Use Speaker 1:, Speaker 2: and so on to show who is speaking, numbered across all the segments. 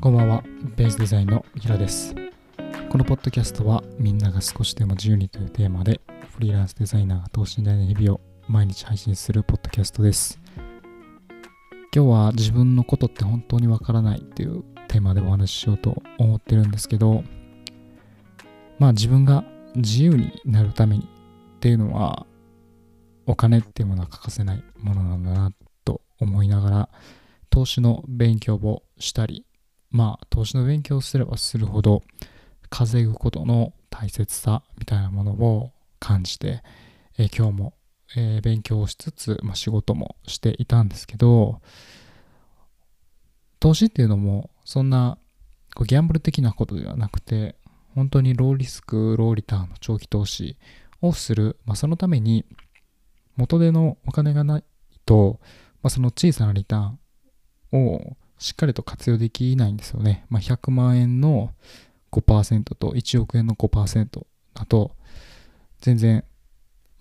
Speaker 1: こんばんは、ベースデザインのヒロです。このポッドキャストはみんなが少しでも自由にというテーマでフリーランスデザイナーが等身大の日々を毎日配信するポッドキャストです。今日は自分のことって本当にわからないっていうテーマでお話ししようと思ってるんですけど、まあ自分が自由になるためにっていうのはお金っていうものは欠かせないものなんだなと思いながら投資の勉強をしたりまあ投資の勉強をすればするほど稼ぐことの大切さみたいなものを感じて、えー今日も、えー勉強をしつつ、まあ、仕事もしていたんですけど投資っていうのもそんなこうギャンブル的なことではなくて本当にローリスクローリターンの長期投資をする、まあ、そのために元手のお金がないと、まあ、その小さなリターンをしっかりと活用できないんですよね。まあ、100万円の5%と1億円の5%だと全然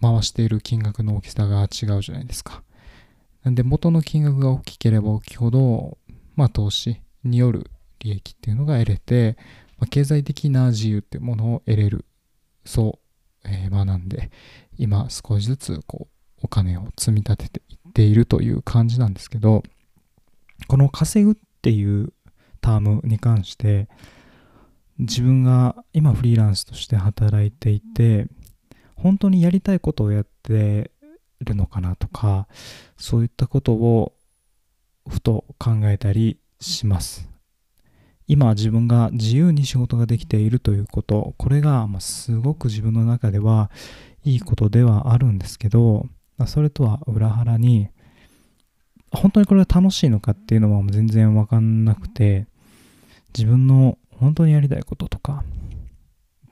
Speaker 1: 回している金額の大きさが違うじゃないですか。なんで元の金額が大きければ大きいほど、まあ、投資による利益っていうのが得れて、まあ、経済的な自由っていうものを得れるそう、えー学んで今少しずつこうお金を積み立てていっているという感じなんですけどこの稼ぐっていうタームに関して自分が今フリーランスとして働いていて本当にやりたいことをやってるのかなとかそういったことをふと考えたりします。今自分が自由に仕事ができているということこれがすごく自分の中ではいいことではあるんですけどそれとは裏腹に本当にこれが楽しいのかっていうのは全然わかんなくて自分の本当にやりたいこととか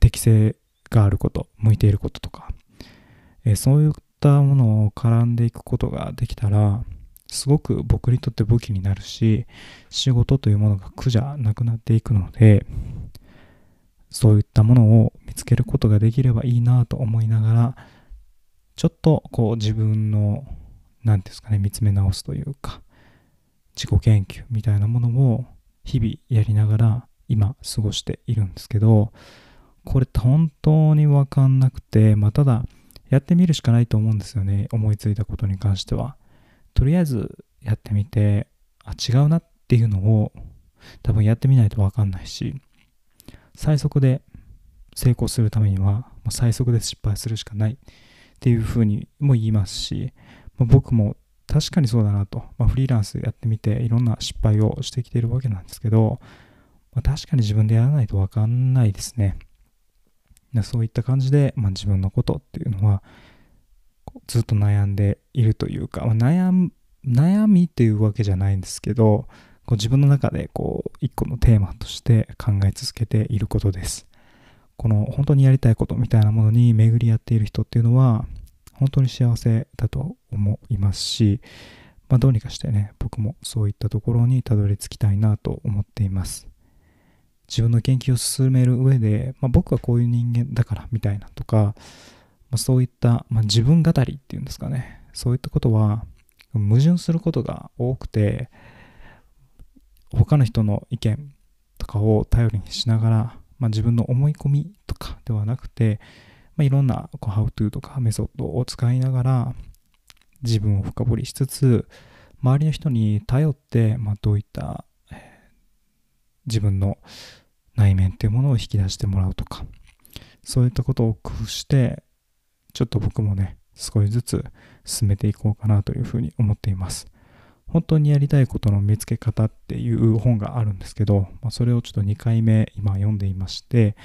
Speaker 1: 適性があること向いていることとか、えーそういったものを絡んでいくことができたらすごく僕にとって武器になるし仕事というものが苦じゃなくなっていくのでそういったものを見つけることができればいいなと思いながらちょっとこう自分の何ですかね見つめ直すというか自己研究みたいなものを日々やりながら今過ごしているんですけどこれ本当に分かんなくてまあただやってみるしかないと思うんですよね思いついたことに関しては。とりあえずやってみてあ違うなっていうのを多分やってみないと分かんないし最速で成功するためには最速で失敗するしかないっていうふうにも言いますしまあ僕も確かにそうだなと、まあ、フリーランスやってみていろんな失敗をしてきているわけなんですけど、まあ、確かに自分でやらないと分かんないですね。そういった感じで、まあ、自分のことっていうのはずっと悩んでいるというか、まあ、悩む悩みっていうわけじゃないんですけどこう自分の中でこう一個のテーマとして考え続けていることです。この本当にやりたいことみたいなものに巡り合っている人っていうのは本当に幸せだと思いますし、まあ、どうにかしてね僕もそういったところにたどり着きたいなと思っています。自分の研究を進める上で、まあ、僕はこういう人間だからみたいなとか、まあ、そういった、ま、自分語りっていうんですかね。そういったことは矛盾することが多くて他の人の意見とかを頼りにしながら、ま、自分の思い込みとかではなくて、まあ、いろんなこう How to とかメソッドを使いながら自分を深掘りしつつ周りの人に頼って、まあ、どういった、え自分の内面っていうものを引き出してもらうとかそういったことを工夫してちょっと僕もね少しずつ進めていこうかなというふうに思っています。本当にやりたいことの見つけ方っていう本があるんですけど、まあ、それをちょっと2回目今読んでいまして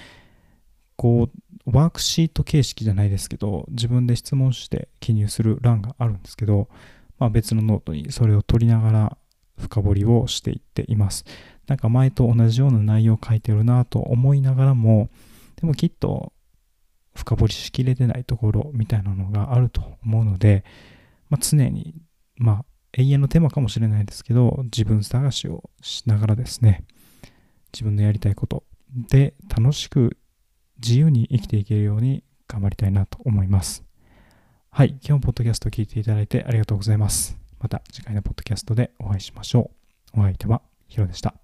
Speaker 1: こうワークシート形式じゃないですけど自分で質問して記入する欄があるんですけど、まあ、別のノートにそれを取りながら深掘りをしていっています。なんか前と同じような内容を書いてるなと思いながらもでもきっと深掘りしきれてないところみたいなのがあると思うので、まあ、常にまあ永遠のテーマかもしれないですけど自分探しをしながらですね自分のやりたいことで楽しく自由に生きていけるように頑張りたいなと思います。はい、今日もポッドキャストを聞いていただいてありがとうございます。また次回のポッドキャストでお会いしましょう。お相手はヒロでした。